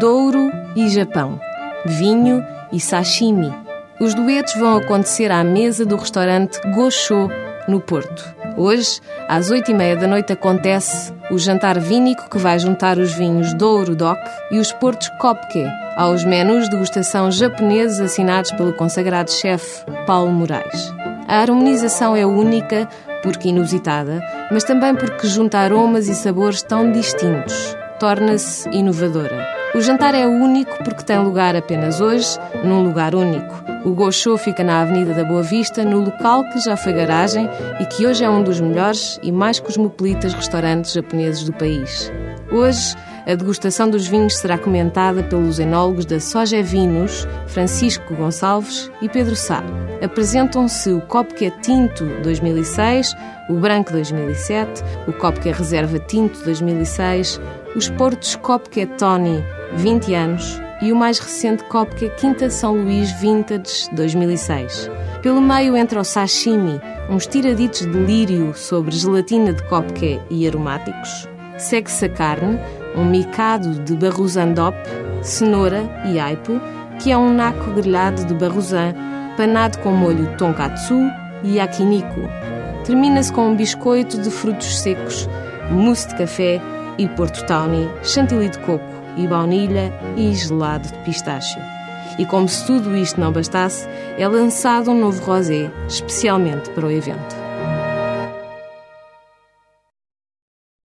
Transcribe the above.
Douro e Japão, vinho e sashimi. Os duetos vão acontecer à mesa do restaurante Gosho, no Porto. Hoje, às oito e meia da noite, acontece o jantar vínico que vai juntar os vinhos Douro Doc e os portos Kopke aos menus de degustação japoneses assinados pelo consagrado chefe Paulo Moraes. A harmonização é única porque inusitada, mas também porque junta aromas e sabores tão distintos. Torna-se inovadora. O jantar é único porque tem lugar apenas hoje, num lugar único. O Gosho fica na Avenida da Boa Vista, no local que já foi garagem e que hoje é um dos melhores e mais cosmopolitas restaurantes japoneses do país. Hoje, a degustação dos vinhos será comentada pelos enólogos da Soja Vinos, Francisco Gonçalves e Pedro Sá. Apresentam-se o Copque Tinto 2006, o Branco 2007, o Copque Reserva Tinto 2006, os Portos Copque Tony 20 anos e o mais recente Copque Quinta São Luís Vintage 2006. Pelo meio entra o sashimi, uns tiraditos de lírio sobre gelatina de Copque e aromáticos. Segue-se a carne, um micado de barrosandop, cenoura e aipo, que é um naco grelhado de barrosan, panado com molho tonkatsu e yakiniku. Termina-se com um biscoito de frutos secos, mousse de café e porto tawny, chantilly de coco e baunilha e gelado de pistácio. E como se tudo isto não bastasse, é lançado um novo rosé, especialmente para o evento.